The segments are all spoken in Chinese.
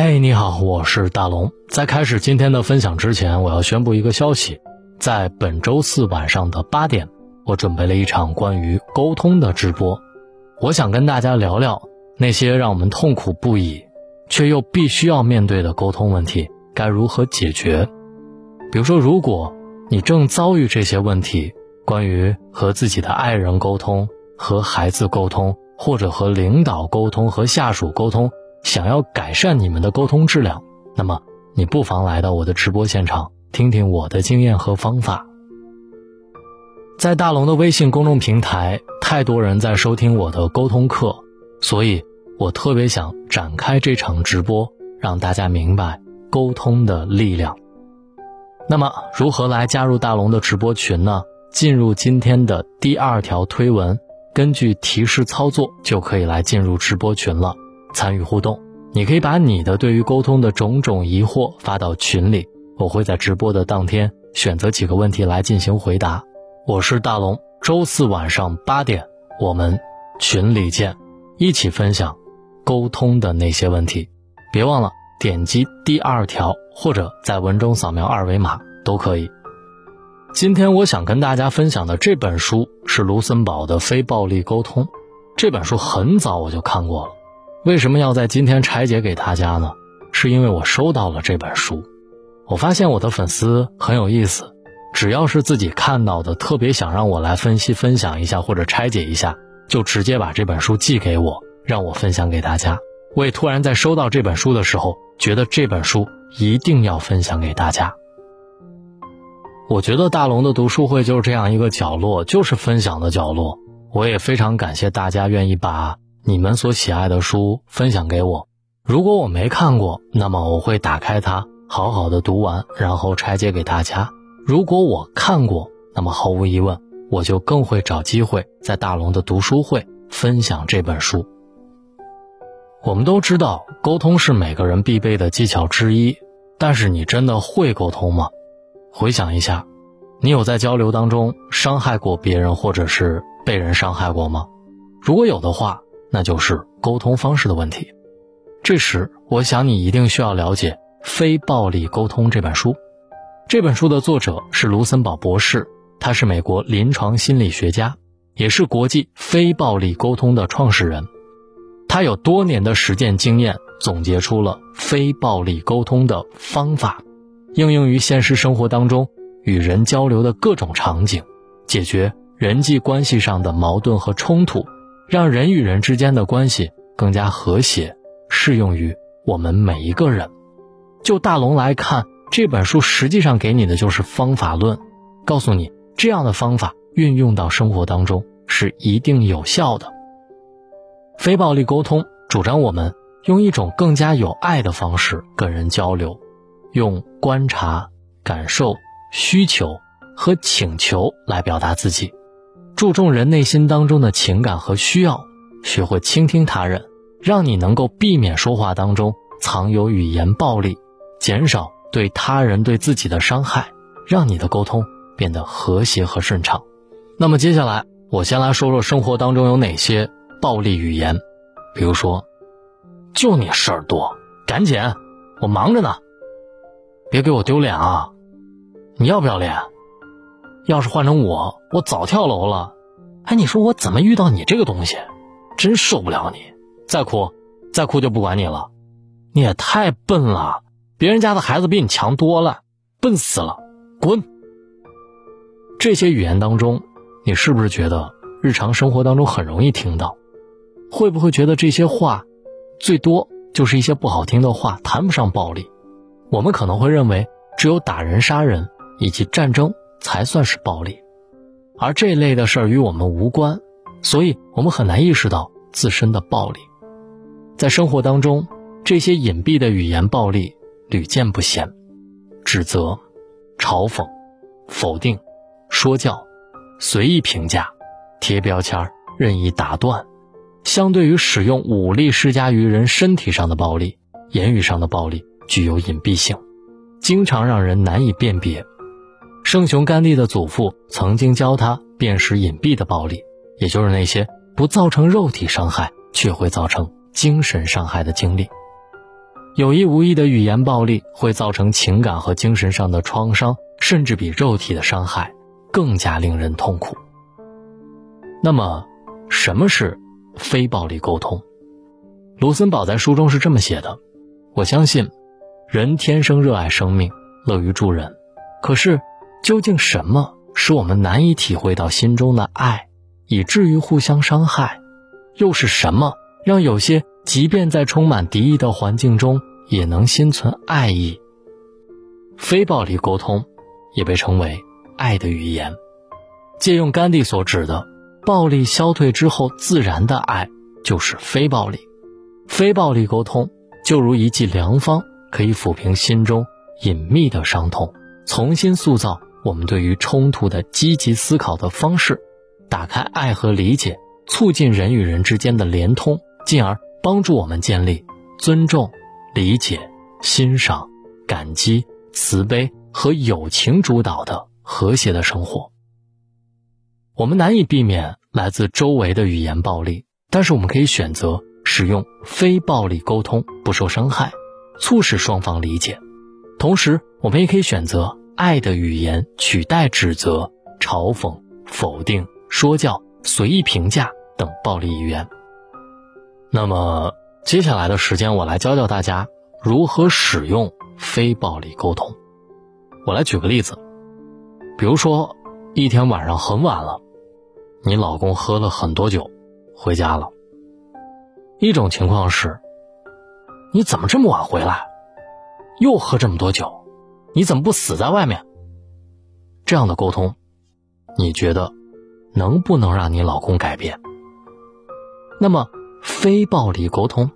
嘿，你好，我是大龙。在开始今天的分享之前，我要宣布一个消息：在本周四晚上的八点，我准备了一场关于沟通的直播。我想跟大家聊聊那些让我们痛苦不已，却又必须要面对的沟通问题该如何解决。比如说，如果你正遭遇这些问题，关于和自己的爱人沟通、和孩子沟通，或者和领导沟通、和下属沟通。想要改善你们的沟通质量，那么你不妨来到我的直播现场，听听我的经验和方法。在大龙的微信公众平台，太多人在收听我的沟通课，所以我特别想展开这场直播，让大家明白沟通的力量。那么，如何来加入大龙的直播群呢？进入今天的第二条推文，根据提示操作就可以来进入直播群了。参与互动，你可以把你的对于沟通的种种疑惑发到群里，我会在直播的当天选择几个问题来进行回答。我是大龙，周四晚上八点我们群里见，一起分享沟通的那些问题。别忘了点击第二条，或者在文中扫描二维码都可以。今天我想跟大家分享的这本书是卢森堡的《非暴力沟通》，这本书很早我就看过了。为什么要在今天拆解给大家呢？是因为我收到了这本书，我发现我的粉丝很有意思，只要是自己看到的，特别想让我来分析分享一下或者拆解一下，就直接把这本书寄给我，让我分享给大家。我也突然在收到这本书的时候，觉得这本书一定要分享给大家。我觉得大龙的读书会就是这样一个角落，就是分享的角落。我也非常感谢大家愿意把。你们所喜爱的书分享给我，如果我没看过，那么我会打开它，好好的读完，然后拆解给大家。如果我看过，那么毫无疑问，我就更会找机会在大龙的读书会分享这本书。我们都知道，沟通是每个人必备的技巧之一，但是你真的会沟通吗？回想一下，你有在交流当中伤害过别人，或者是被人伤害过吗？如果有的话，那就是沟通方式的问题。这时，我想你一定需要了解《非暴力沟通》这本书。这本书的作者是卢森堡博士，他是美国临床心理学家，也是国际非暴力沟通的创始人。他有多年的实践经验，总结出了非暴力沟通的方法，应用于现实生活当中与人交流的各种场景，解决人际关系上的矛盾和冲突。让人与人之间的关系更加和谐，适用于我们每一个人。就大龙来看，这本书实际上给你的就是方法论，告诉你这样的方法运用到生活当中是一定有效的。非暴力沟通主张我们用一种更加有爱的方式跟人交流，用观察、感受、需求和请求来表达自己。注重人内心当中的情感和需要，学会倾听他人，让你能够避免说话当中藏有语言暴力，减少对他人对自己的伤害，让你的沟通变得和谐和顺畅。那么接下来，我先来说说生活当中有哪些暴力语言，比如说，就你事儿多，赶紧，我忙着呢，别给我丢脸啊，你要不要脸？要是换成我，我早跳楼了。哎，你说我怎么遇到你这个东西？真受不了你！再哭，再哭就不管你了。你也太笨了，别人家的孩子比你强多了，笨死了，滚！这些语言当中，你是不是觉得日常生活当中很容易听到？会不会觉得这些话，最多就是一些不好听的话，谈不上暴力？我们可能会认为，只有打人、杀人以及战争。才算是暴力，而这类的事儿与我们无关，所以我们很难意识到自身的暴力。在生活当中，这些隐蔽的语言暴力屡见不鲜：指责、嘲讽、否定、说教、随意评价、贴标签、任意打断。相对于使用武力施加于人身体上的暴力，言语上的暴力具有隐蔽性，经常让人难以辨别。圣雄甘地的祖父曾经教他辨识隐蔽的暴力，也就是那些不造成肉体伤害却会造成精神伤害的经历。有意无意的语言暴力会造成情感和精神上的创伤，甚至比肉体的伤害更加令人痛苦。那么，什么是非暴力沟通？卢森堡在书中是这么写的：“我相信，人天生热爱生命，乐于助人。可是，究竟什么使我们难以体会到心中的爱，以至于互相伤害？又是什么让有些即便在充满敌意的环境中，也能心存爱意？非暴力沟通，也被称为爱的语言。借用甘地所指的，暴力消退之后自然的爱，就是非暴力。”非暴力沟通就如一剂良方，可以抚平心中隐秘的伤痛，重新塑造我们对于冲突的积极思考的方式，打开爱和理解，促进人与人之间的连通，进而帮助我们建立尊重、理解、欣赏、感激、慈悲和友情主导的和谐的生活。我们难以避免来自周围的语言暴力，但是我们可以选择。使用非暴力沟通，不受伤害，促使双方理解。同时，我们也可以选择爱的语言取代指责、嘲讽、否定、说教、随意评价等暴力语言。那么，接下来的时间，我来教教大家如何使用非暴力沟通。我来举个例子，比如说，一天晚上很晚了，你老公喝了很多酒，回家了。一种情况是，你怎么这么晚回来？又喝这么多酒，你怎么不死在外面？这样的沟通，你觉得能不能让你老公改变？那么，非暴力沟通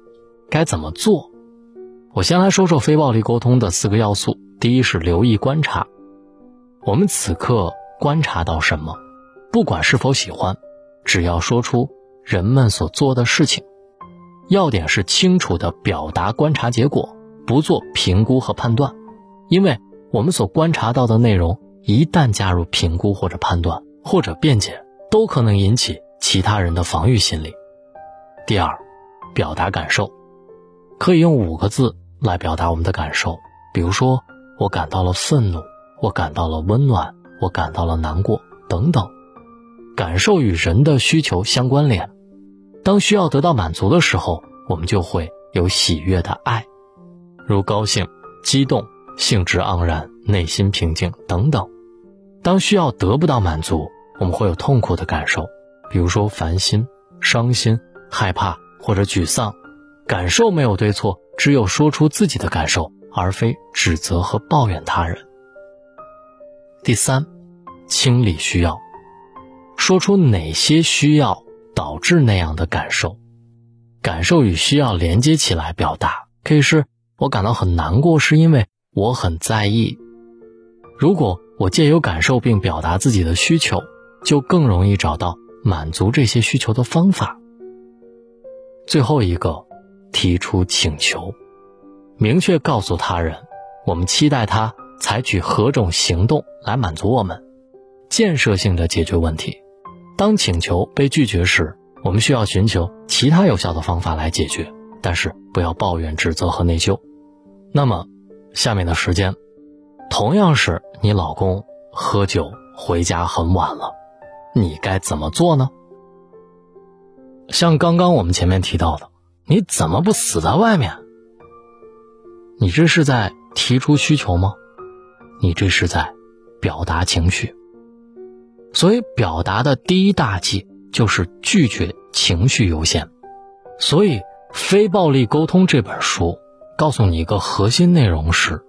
该怎么做？我先来说说非暴力沟通的四个要素。第一是留意观察，我们此刻观察到什么，不管是否喜欢，只要说出人们所做的事情。要点是清楚地表达观察结果，不做评估和判断，因为我们所观察到的内容一旦加入评估或者判断或者辩解，都可能引起其他人的防御心理。第二，表达感受，可以用五个字来表达我们的感受，比如说我感到了愤怒，我感到了温暖，我感到了难过等等。感受与人的需求相关联。当需要得到满足的时候，我们就会有喜悦的爱，如高兴、激动、兴致盎然、内心平静等等。当需要得不到满足，我们会有痛苦的感受，比如说烦心、伤心、害怕或者沮丧。感受没有对错，只有说出自己的感受，而非指责和抱怨他人。第三，清理需要，说出哪些需要。导致那样的感受，感受与需要连接起来表达，可以是我感到很难过，是因为我很在意。如果我借由感受并表达自己的需求，就更容易找到满足这些需求的方法。最后一个，提出请求，明确告诉他人，我们期待他采取何种行动来满足我们，建设性的解决问题。当请求被拒绝时，我们需要寻求其他有效的方法来解决，但是不要抱怨、指责和内疚。那么，下面的时间，同样是你老公喝酒回家很晚了，你该怎么做呢？像刚刚我们前面提到的，你怎么不死在外面？你这是在提出需求吗？你这是在表达情绪？所以，表达的第一大忌就是拒绝情绪优先。所以，《非暴力沟通》这本书告诉你一个核心内容是：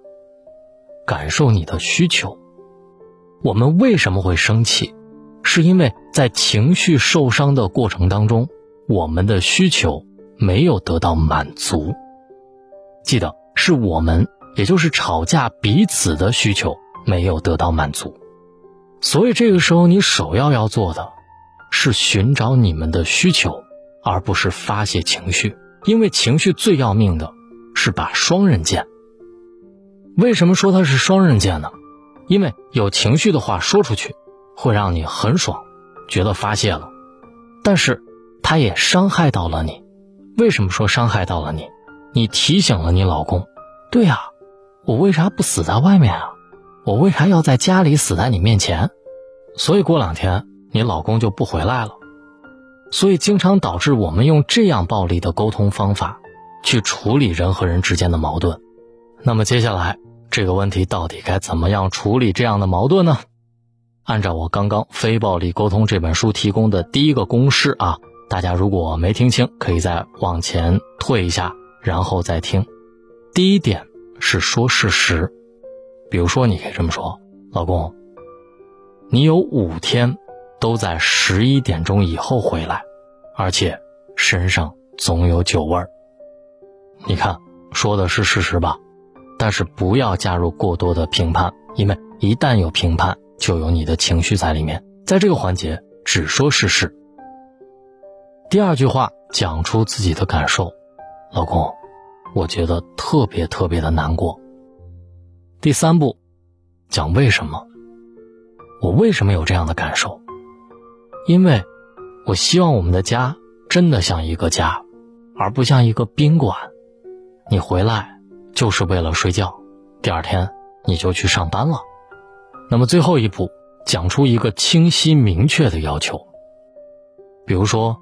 感受你的需求。我们为什么会生气？是因为在情绪受伤的过程当中，我们的需求没有得到满足。记得，是我们，也就是吵架彼此的需求没有得到满足。所以这个时候，你首要要做的，是寻找你们的需求，而不是发泄情绪。因为情绪最要命的，是把双刃剑。为什么说它是双刃剑呢？因为有情绪的话说出去，会让你很爽，觉得发泄了，但是它也伤害到了你。为什么说伤害到了你？你提醒了你老公，对呀，我为啥不死在外面啊？我为啥要在家里死在你面前？所以过两天你老公就不回来了。所以经常导致我们用这样暴力的沟通方法去处理人和人之间的矛盾。那么接下来这个问题到底该怎么样处理这样的矛盾呢？按照我刚刚《非暴力沟通》这本书提供的第一个公式啊，大家如果没听清，可以再往前退一下。然后再听，第一点是说事实，比如说你可以这么说：“老公，你有五天都在十一点钟以后回来，而且身上总有酒味儿。”你看，说的是事实吧？但是不要加入过多的评判，因为一旦有评判，就有你的情绪在里面。在这个环节，只说事实。第二句话，讲出自己的感受。老公，我觉得特别特别的难过。第三步，讲为什么？我为什么有这样的感受？因为，我希望我们的家真的像一个家，而不像一个宾馆。你回来就是为了睡觉，第二天你就去上班了。那么最后一步，讲出一个清晰明确的要求。比如说，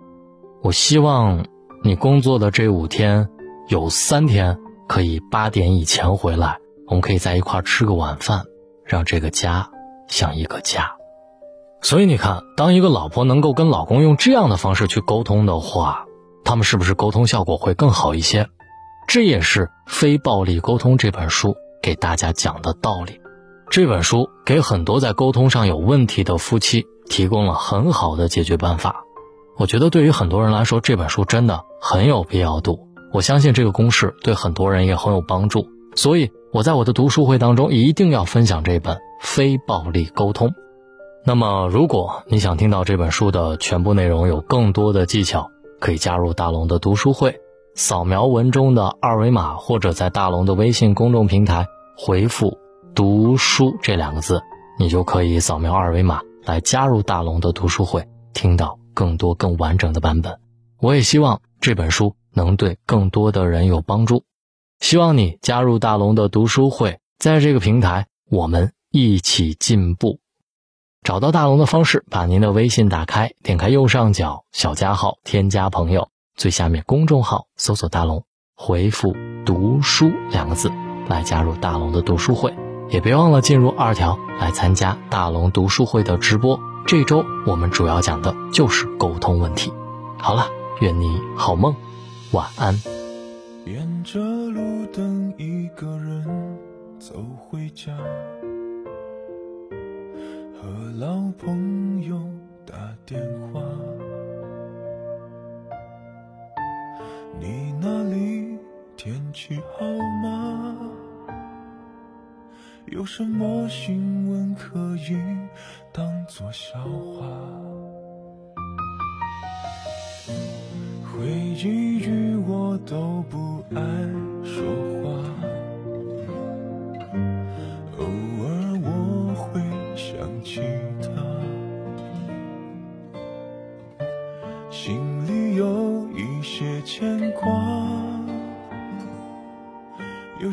我希望。你工作的这五天，有三天可以八点以前回来，我们可以在一块吃个晚饭，让这个家像一个家。所以你看，当一个老婆能够跟老公用这样的方式去沟通的话，他们是不是沟通效果会更好一些？这也是《非暴力沟通》这本书给大家讲的道理。这本书给很多在沟通上有问题的夫妻提供了很好的解决办法。我觉得对于很多人来说，这本书真的很有必要读。我相信这个公式对很多人也很有帮助，所以我在我的读书会当中一定要分享这本《非暴力沟通》。那么，如果你想听到这本书的全部内容，有更多的技巧，可以加入大龙的读书会，扫描文中的二维码，或者在大龙的微信公众平台回复“读书”这两个字，你就可以扫描二维码来加入大龙的读书会，听到。更多更完整的版本，我也希望这本书能对更多的人有帮助。希望你加入大龙的读书会，在这个平台我们一起进步。找到大龙的方式：把您的微信打开，点开右上角小加号，添加朋友，最下面公众号搜索大龙，回复“读书”两个字来加入大龙的读书会。也别忘了进入二条来参加大龙读书会的直播。这周我们主要讲的就是沟通问题。好了，愿你好梦，晚安。沿着路灯，一个人走回家，和老朋友打电话。你那里天气好吗？有什么新闻可以当作笑话？回忆语我都不爱说话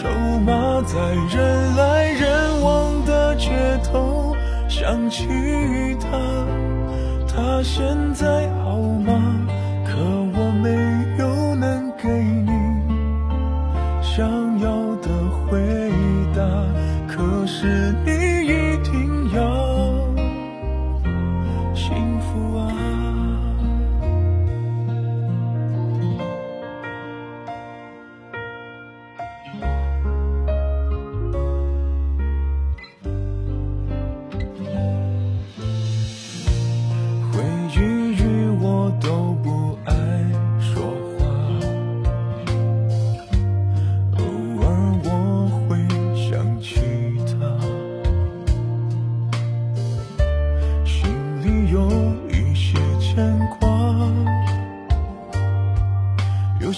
筹码在人来人往的街头想起他，他现在好吗？可我没有能给你想要的回答，可是你。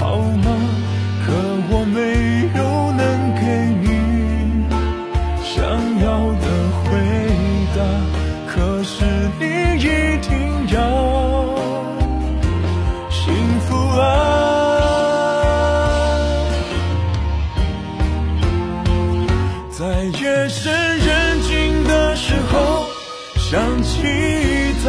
好吗？可我没有能给你想要的回答，可是你一定要幸福啊！在夜深人静的时候，想起他